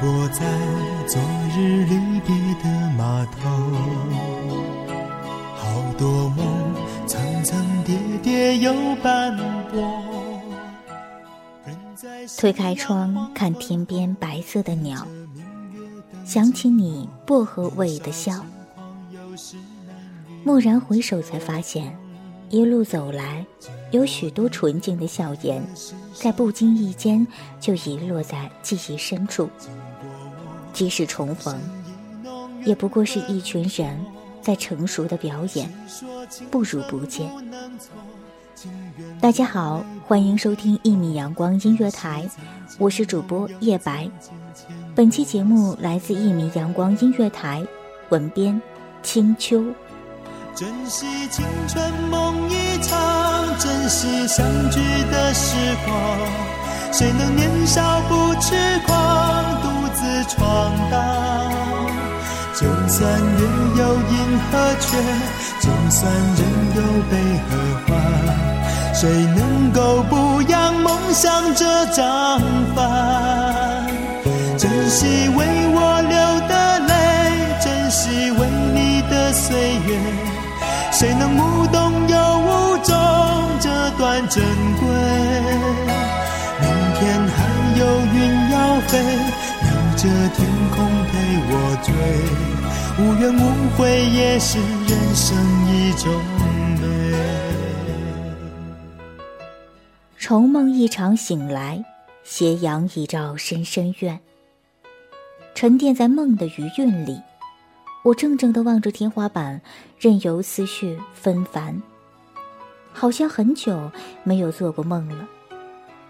我在昨日离别的码头，好多梦层层叠叠又斑驳。推开窗，看天边白色的鸟，想起你薄荷味的笑。蓦然回首，才发现，一路走来，有许多纯净的笑颜，在不经意间就遗落在记忆深处。即使重逢，也不过是一群人在成熟的表演，不如不见。大家好，欢迎收听一米阳光音乐台，我是主播叶白。本期节目来自一米阳光音乐台，文编青秋。珍惜青春梦一场，珍惜相聚的时光。谁能年少不痴狂，就算月有阴和缺，就算人有悲和欢，谁能够不扬梦想这张帆？珍惜为我流的泪，珍惜为你的岁月。谁能无动又无衷这段珍贵？明天还有云要飞，留着天空陪我追。无怨无悔也是人生一种美。重梦一场醒来，斜阳一照深深院。沉淀在梦的余韵里，我怔怔地望着天花板，任由思绪纷繁。好像很久没有做过梦了，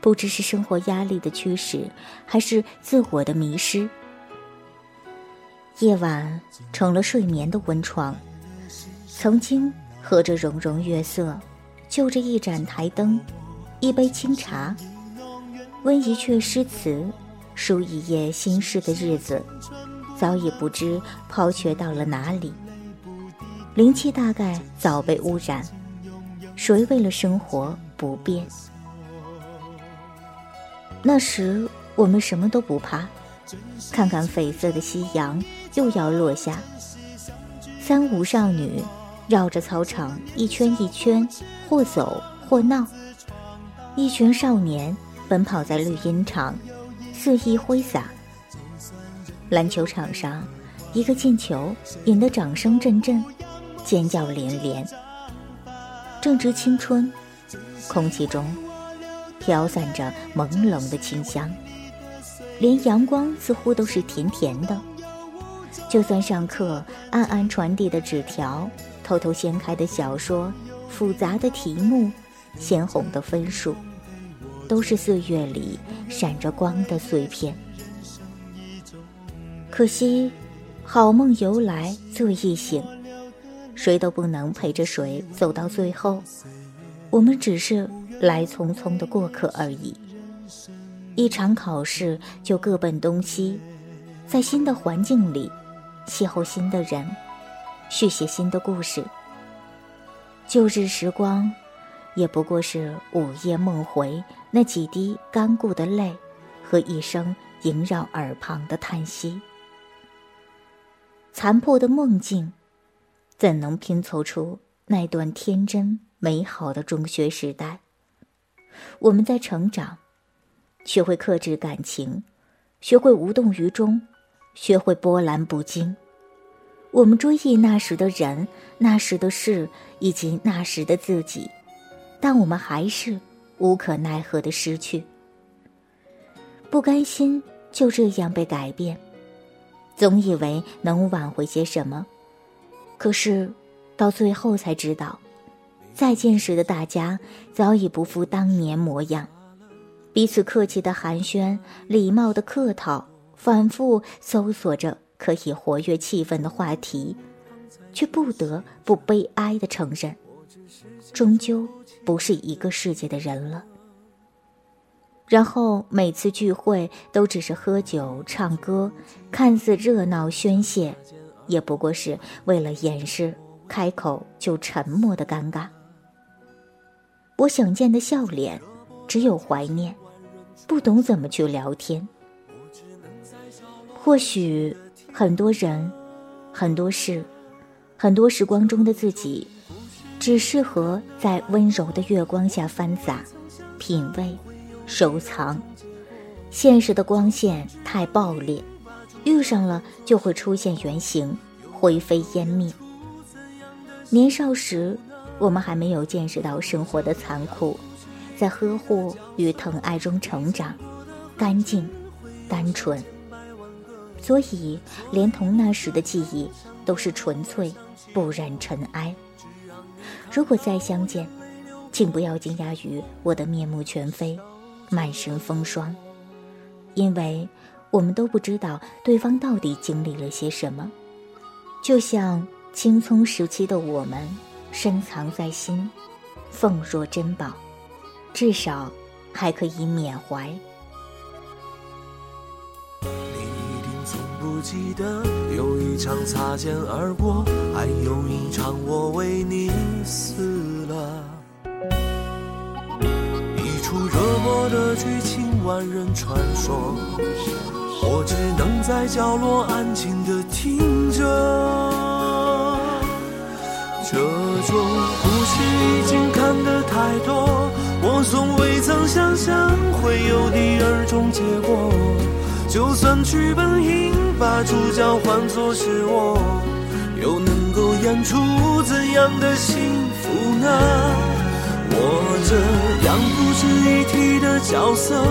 不知是生活压力的驱使，还是自我的迷失。夜晚成了睡眠的温床，曾经和着融融月色，就着一盏台灯，一杯清茶，温一阙诗词，书一夜心事的日子，早已不知抛却到了哪里。灵气大概早被污染，谁为了生活不变？那时我们什么都不怕，看看绯色的夕阳又要落下，三五少女绕着操场一圈一圈，或走或闹。一群少年奔跑在绿茵场，肆意挥洒。篮球场上，一个进球引得掌声阵阵，尖叫连连。正值青春，空气中飘散着朦胧的清香，连阳光似乎都是甜甜的。就算上课暗暗传递的纸条，偷偷掀开的小说，复杂的题目，鲜红的分数，都是岁月里闪着光的碎片。可惜，好梦由来最易醒，谁都不能陪着谁走到最后。我们只是来匆匆的过客而已。一场考试就各奔东西，在新的环境里，邂逅新的人，续写新的故事。旧日时光，也不过是午夜梦回那几滴干固的泪，和一声萦绕耳旁的叹息。残破的梦境，怎能拼凑出那段天真美好的中学时代？我们在成长，学会克制感情，学会无动于衷，学会波澜不惊。我们追忆那时的人、那时的事以及那时的自己，但我们还是无可奈何的失去。不甘心就这样被改变，总以为能挽回些什么，可是到最后才知道，再见时的大家早已不复当年模样，彼此客气的寒暄，礼貌的客套，反复搜索着。可以活跃气氛的话题，却不得不悲哀的承认，终究不是一个世界的人了。然后每次聚会都只是喝酒唱歌，看似热闹宣泄，也不过是为了掩饰开口就沉默的尴尬。我想见的笑脸，只有怀念，不懂怎么去聊天。或许。很多人，很多事，很多时光中的自己，只适合在温柔的月光下翻洒、品味、收藏。现实的光线太暴烈，遇上了就会出现原形，灰飞烟灭。年少时，我们还没有见识到生活的残酷，在呵护与疼爱中成长，干净，单纯。所以，连同那时的记忆都是纯粹，不染尘埃。如果再相见，请不要惊讶于我的面目全非，满身风霜，因为我们都不知道对方到底经历了些什么。就像青葱时期的我们，深藏在心，奉若珍宝，至少还可以缅怀。不记得有一场擦肩而过，还有一场我为你死了。一出热播的剧情，万人传说，我只能在角落安静的听着。这种故事已经看得太多，从未曾想象会有第二种结果。就算剧本应把主角换作是我，又能够演出怎样的幸福呢？我这样不值一提的角色，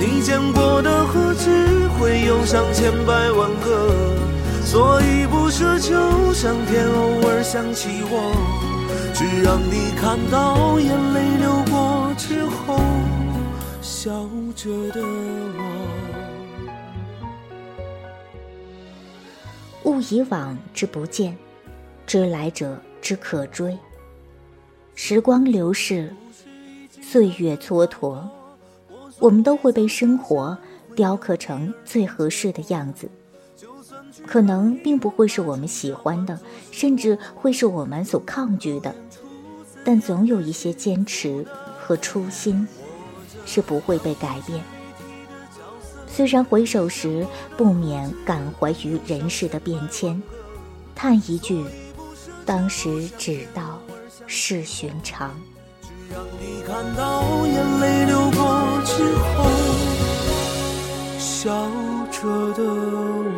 你见过的何止会有上千百万个？所以不奢求上天偶尔想起我，只让你看到眼泪流之后，笑着的我。勿以往之不见，知来者之可追。时光流逝，岁月蹉跎，我们都会被生活雕刻成最合适的样子。可能并不会是我们喜欢的，甚至会是我们所抗拒的，但总有一些坚持和初心是不会被改变。虽然回首时不免感怀于人世的变迁，叹一句：当时只道是寻常。只让你看到眼泪流过之后，笑着的我。